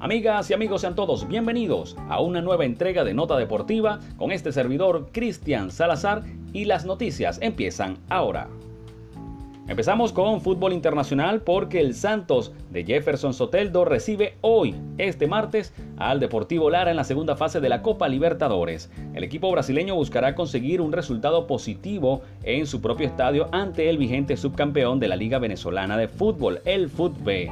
Amigas y amigos, sean todos bienvenidos a una nueva entrega de Nota Deportiva con este servidor Cristian Salazar y las noticias empiezan ahora. Empezamos con fútbol internacional porque el Santos de Jefferson Soteldo recibe hoy, este martes, al Deportivo Lara en la segunda fase de la Copa Libertadores. El equipo brasileño buscará conseguir un resultado positivo en su propio estadio ante el vigente subcampeón de la Liga Venezolana de Fútbol, el FUTB.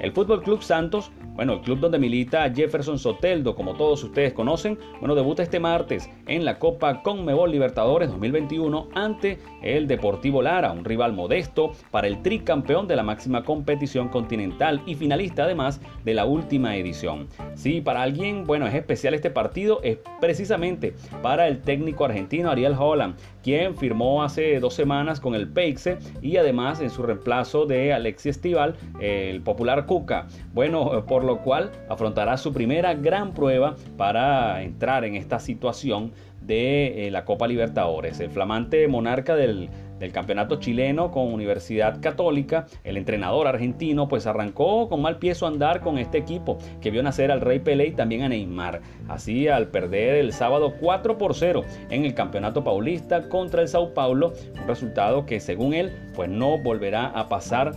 El Fútbol Club Santos bueno, el club donde milita Jefferson Soteldo, como todos ustedes conocen, bueno, debuta este martes en la Copa Conmebol Libertadores 2021 ante el Deportivo Lara, un rival modesto para el tricampeón de la máxima competición continental y finalista además de la última edición. Sí, para alguien, bueno, es especial este partido, es precisamente para el técnico argentino Ariel Holland, quien firmó hace dos semanas con el Peixe y además en su reemplazo de Alexis Estival, el popular Cuca. Bueno, por lo cual afrontará su primera gran prueba para entrar en esta situación de eh, la Copa Libertadores. El flamante monarca del, campeonato chileno con Universidad Católica, el entrenador argentino, pues arrancó con mal pie su andar con este equipo que vio nacer al Rey Pelé y también a Neymar. Así al perder el sábado 4 por 0 en el campeonato paulista contra el Sao Paulo, un resultado que según él pues no volverá a pasar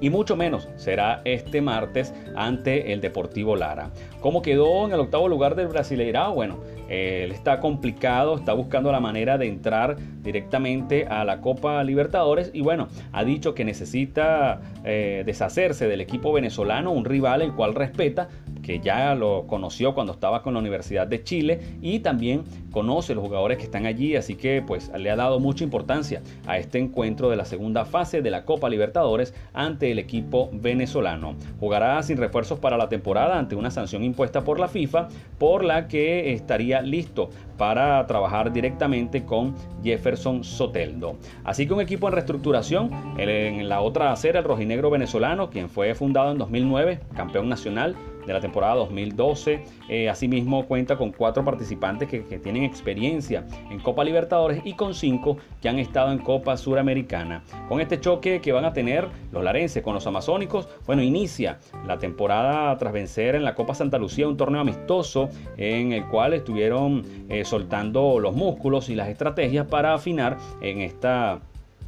y mucho menos será este martes ante el Deportivo Lara. ¿Cómo quedó en el octavo lugar del Brasileirao? Bueno, él está complicado, está buscando la manera de entrar directamente a la Copa Libertadores y bueno, ha dicho que necesita eh, deshacerse del equipo venezolano, un rival el cual respeta, que ya lo conoció cuando estaba con la Universidad de Chile y también conoce los jugadores que están allí, así que pues le ha dado mucha importancia a este encuentro de la segunda fase de la Copa Libertadores ante el equipo venezolano. Jugará sin refuerzos para la temporada ante una sanción impuesta por la FIFA, por la que estaría listo para trabajar directamente con Jefferson Soteldo. Así que un equipo en reestructuración, en la otra acera el rojinegro venezolano, quien fue fundado en 2009, campeón nacional de la temporada 2012. Eh, asimismo cuenta con cuatro participantes que, tienen experiencia en Copa Libertadores y con cinco que han estado en Copa Suramericana. Con este choque que van a tener los larenses con los amazónicos, bueno, inicia la temporada tras vencer en la Copa Santa Lucía un torneo amistoso en el cual estuvieron eh, soltando los músculos y las estrategias para afinar en esta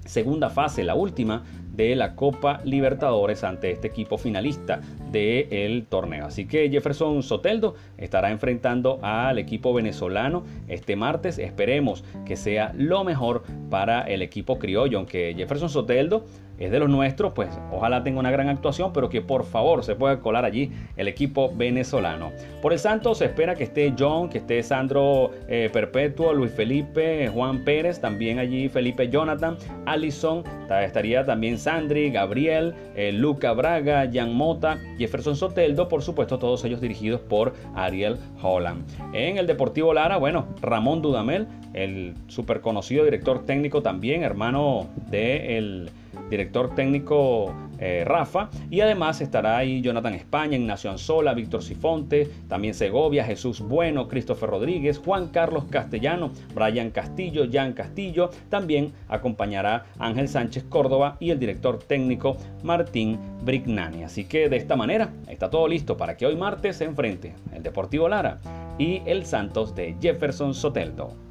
segunda fase, la última de la Copa Libertadores ante este equipo finalista del torneo. Así que Jefferson Soteldo estará enfrentando al equipo venezolano este martes. Esperemos que sea lo mejor para el equipo criollo, aunque Jefferson Soteldo es de los nuestros, pues ojalá tenga una gran actuación, pero que por favor se pueda colar allí el equipo venezolano. Por el Santos se espera que esté John, que esté Sandro eh, Perpetuo, Luis Felipe, Juan Pérez, también allí Felipe Jonathan, Allison, estaría también Sandri, Gabriel, eh, Luca Braga, Jan Mota, Jefferson Soteldo, por supuesto todos ellos dirigidos por Ariel Holland. En el Deportivo Lara, bueno, Ramón Dudamel, el súper conocido director técnico también, hermano del de director técnico eh, Rafa. Y además estará ahí Jonathan España, Ignacio Anzola, Víctor Sifonte, también Segovia, Jesús Bueno, Christopher Rodríguez, Juan Carlos Castellano, Brian Castillo, Jan Castillo. También acompañará Ángel Sánchez Córdoba y el director técnico Martín Brignani. Así que de esta manera está todo listo para que hoy martes se enfrente el Deportivo Lara y el Santos de Jefferson Soteldo.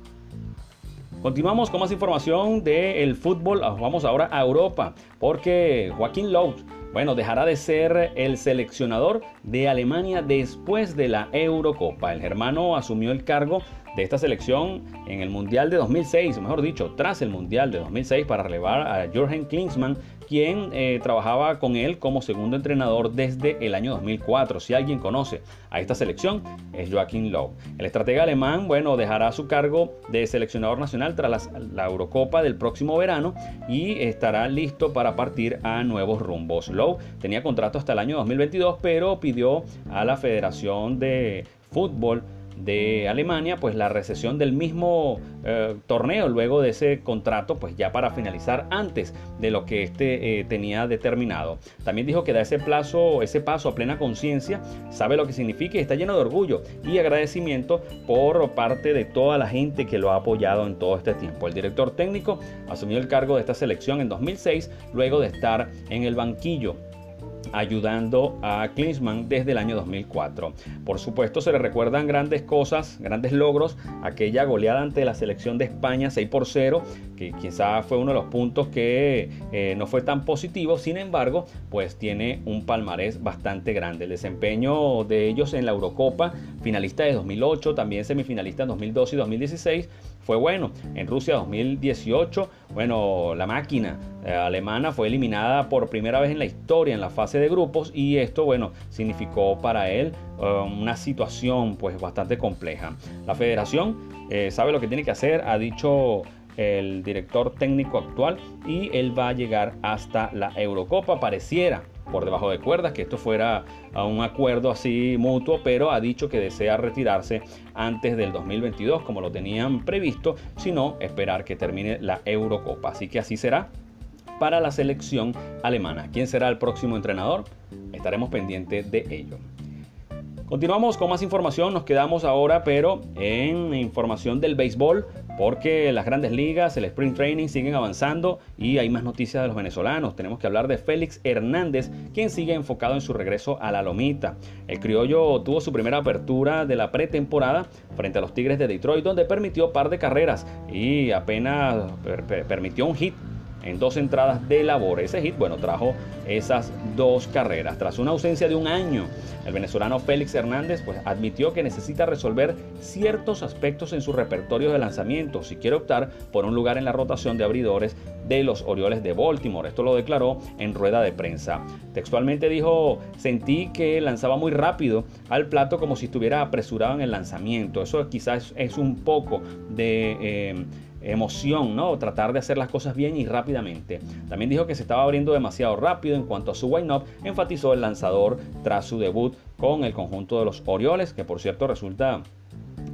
Continuamos con más información del fútbol. Ah, vamos ahora a Europa, porque Joaquín Lowe, bueno, dejará de ser el seleccionador de Alemania después de la Eurocopa. El germano asumió el cargo de esta selección en el Mundial de 2006, o mejor dicho, tras el Mundial de 2006 para relevar a Jürgen Klinsmann, quien eh, trabajaba con él como segundo entrenador desde el año 2004. Si alguien conoce a esta selección, es Joaquín Lowe. El estratega alemán, bueno, dejará su cargo de seleccionador nacional tras la, Eurocopa del próximo verano y estará listo para partir a nuevos rumbos. Tenía contrato hasta el año 2022, pero pidió a la Federación de Fútbol de Alemania, pues la recesión del mismo eh, torneo luego de ese contrato, pues ya para finalizar antes de lo que este eh, tenía determinado. También dijo que da ese plazo, ese paso a plena conciencia, sabe lo que significa y está lleno de orgullo y agradecimiento por parte de toda la gente que lo ha apoyado en todo este tiempo. El director técnico asumió el cargo de esta selección en 2006 luego de estar en el banquillo ayudando a Klinsmann desde el año 2004. Por supuesto se le recuerdan grandes cosas, grandes logros, aquella goleada ante la selección de España 6 por 0, que quizá fue uno de los puntos que eh, no fue tan positivo, sin embargo, pues tiene un palmarés bastante grande. El desempeño de ellos en la Eurocopa, finalista de 2008, también semifinalista en 2012 y 2016, fue bueno. En Rusia 2018, bueno, la máquina eh, alemana fue eliminada por primera vez en la historia en la fase de grupos y esto, bueno, significó para él eh, una situación pues bastante compleja. La federación eh, sabe lo que tiene que hacer, ha dicho el director técnico actual y él va a llegar hasta la Eurocopa. Pareciera por debajo de cuerdas, que esto fuera a un acuerdo así mutuo, pero ha dicho que desea retirarse antes del 2022 como lo tenían previsto, sino esperar que termine la Eurocopa. Así que así será para la selección alemana. ¿Quién será el próximo entrenador? Estaremos pendientes de ello. Continuamos con más información, nos quedamos ahora pero en información del béisbol porque las grandes ligas, el sprint training siguen avanzando y hay más noticias de los venezolanos. Tenemos que hablar de Félix Hernández, quien sigue enfocado en su regreso a la lomita. El criollo tuvo su primera apertura de la pretemporada frente a los Tigres de Detroit, donde permitió par de carreras y apenas permitió un hit en dos entradas de labor. Ese hit, bueno, trajo esas dos carreras. Tras una ausencia de un año, el venezolano Félix Hernández pues, admitió que necesita resolver ciertos aspectos en su repertorio de lanzamiento si quiere optar por un lugar en la rotación de abridores de los Orioles de Baltimore. Esto lo declaró en rueda de prensa. Textualmente dijo, sentí que lanzaba muy rápido al plato como si estuviera apresurado en el lanzamiento. Eso quizás es un poco de... Eh, emoción, ¿no? Tratar de hacer las cosas bien y rápidamente. También dijo que se estaba abriendo demasiado rápido en cuanto a su wine-up, enfatizó el lanzador tras su debut con el conjunto de los Orioles, que por cierto resulta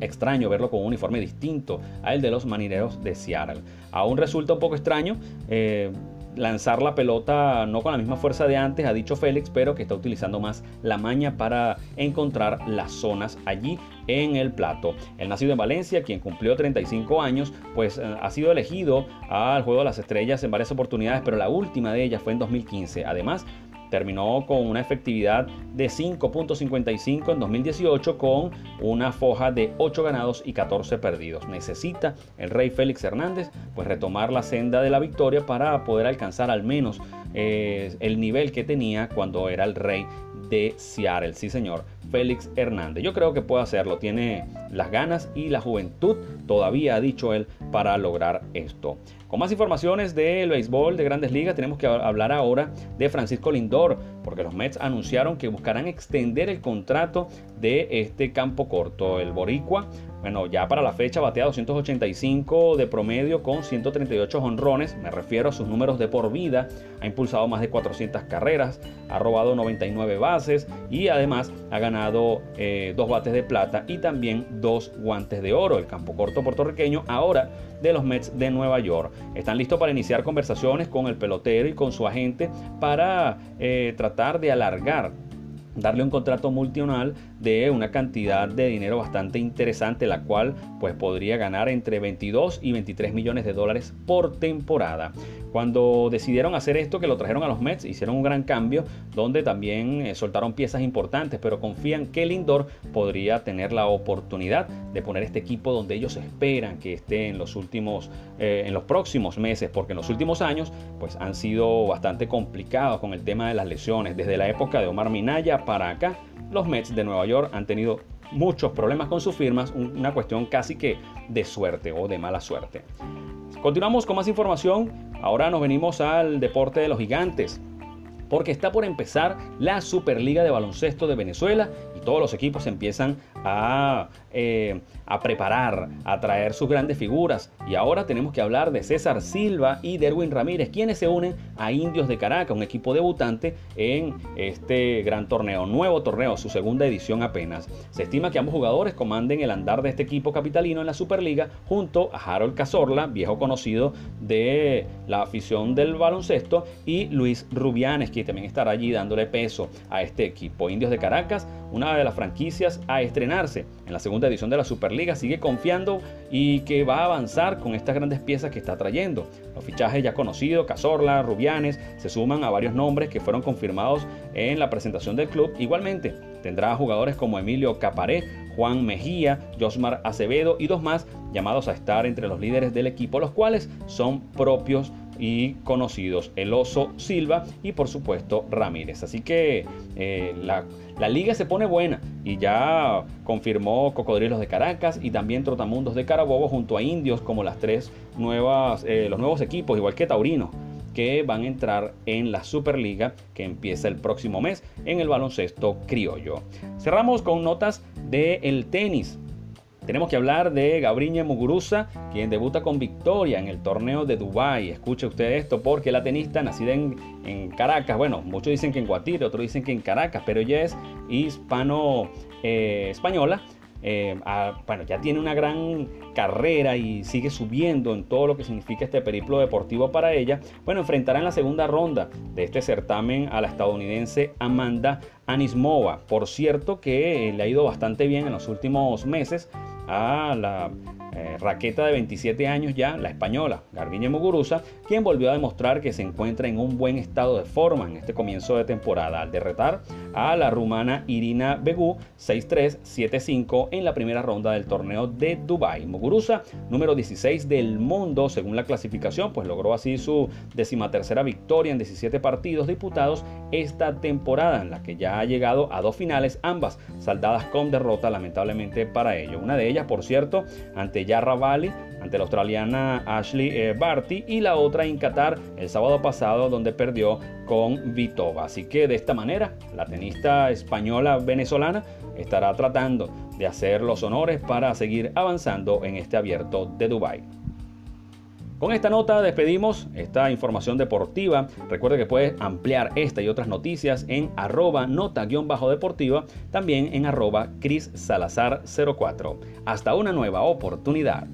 extraño verlo con un uniforme distinto al de los marineros de Seattle. Aún resulta un poco extraño eh, lanzar la pelota no con la misma fuerza de antes, ha dicho Félix, pero que está utilizando más la maña para encontrar las zonas allí en el plato. El nacido en Valencia, quien cumplió 35 años, pues eh, ha sido elegido al Juego de las Estrellas en varias oportunidades, pero la última de ellas fue en 2015. Además, terminó con una efectividad de 5.55 en 2018 con una foja de 8 ganados y 14 perdidos. Necesita el rey Félix Hernández pues retomar la senda de la victoria para poder alcanzar al menos eh, el nivel que tenía cuando era el rey de Seattle. Sí, señor. Félix Hernández. Yo creo que puede hacerlo. Tiene las ganas y la juventud, todavía ha dicho él, para lograr esto. Con más informaciones del béisbol de grandes ligas, tenemos que hablar ahora de Francisco Lindor, porque los Mets anunciaron que buscarán extender el contrato de este campo corto. El Boricua bueno, ya para la fecha batea 285 de promedio con 138 honrones, me refiero a sus números de por vida, ha impulsado más de 400 carreras, ha robado 99 bases y además ha ganado eh, dos bates de plata y también dos guantes de oro. El campo corto puertorriqueño ahora de los Mets de Nueva York. Están listos para iniciar conversaciones con el pelotero y con su agente para eh, tratar de alargar darle un contrato multianual de una cantidad de dinero bastante interesante, la cual pues podría ganar entre 22 y 23 millones de dólares por temporada. Cuando decidieron hacer esto, que lo trajeron a los Mets, hicieron un gran cambio donde también eh, soltaron piezas importantes, pero confían que Lindor podría tener la oportunidad de poner este equipo donde ellos esperan que esté en los últimos, eh, en los próximos meses, porque en los últimos años pues han sido bastante complicados con el tema de las lesiones. Desde la época de Omar Minaya para acá, los Mets de Nueva York han tenido muchos problemas con sus firmas, una cuestión casi que de suerte o de mala suerte. Continuamos con más información. Ahora nos venimos al deporte de los gigantes. Porque está por empezar la Superliga de Baloncesto de Venezuela y todos los equipos empiezan a eh, a preparar, a traer sus grandes figuras. Y ahora tenemos que hablar de César Silva y Derwin Ramírez, quienes se unen a Indios de Caracas, un equipo debutante en este gran torneo, nuevo torneo, su segunda edición apenas. Se estima que ambos jugadores comanden el andar de este equipo capitalino en la Superliga junto a Harold Cazorla, viejo conocido de la afición del baloncesto, y Luis Rubianes, que también estará allí dándole peso a este equipo. Indios de Caracas, una de las franquicias a estrenar en la segunda edición de la Superliga, sigue confiando y que va a avanzar con estas grandes piezas que está trayendo. Los fichajes ya conocidos, Cazorla, Rubianes, se suman a varios nombres que fueron confirmados en la presentación del club. Igualmente, tendrá jugadores como Emilio Caparé, Juan Mejía, Josmar Acevedo y dos más llamados a estar entre los líderes del equipo, los cuales son propios y conocidos, el Oso Silva y por supuesto Ramírez. Así que eh, la, liga se pone buena y ya confirmó Cocodrilos de Caracas y también Trotamundos de Carabobo junto a Indios como las tres nuevas, eh, los nuevos equipos, igual que Taurino que van a entrar en la Superliga que empieza el próximo mes en el baloncesto criollo. Cerramos con notas del tenis. Tenemos que hablar de Gabriña Muguruza, quien debuta con victoria en el torneo de Dubai. Escuche usted esto porque la tenista nacida en, Caracas, bueno, muchos dicen que en Guatire, otros dicen que en Caracas, pero ella es hispano eh, eh, bueno, ya tiene una gran carrera y sigue subiendo en todo lo que significa este periplo deportivo para ella, bueno, enfrentará en la segunda ronda de este certamen a la estadounidense Amanda Anismova. Por cierto que le ha ido bastante bien en los últimos meses a la eh, raqueta de 27 años ya, la española, Garbiñe Muguruza, quien volvió a demostrar que se encuentra en un buen estado de forma en este comienzo de temporada al derretar a la rumana Irina Begu 6-3-7-5 en la primera ronda del torneo de Dubai. Muguruza, número 16 del mundo según la clasificación, pues logró así su decimatercera victoria en 17 partidos disputados esta temporada, en la que ya ha llegado a dos finales, ambas saldadas con derrota lamentablemente para ello. Una de ellas, por cierto, ante Yarra Valley ante la australiana Ashley eh, Barty y la otra en Qatar el sábado pasado donde perdió con Vitova. Así que de esta manera la tenista española venezolana estará tratando de hacer los honores para seguir avanzando en este abierto de Dubai. Con esta nota despedimos esta información deportiva. Recuerde que puedes ampliar esta y otras noticias en arroba nota-deportiva, también en arroba Cris Salazar 04. Hasta una nueva oportunidad.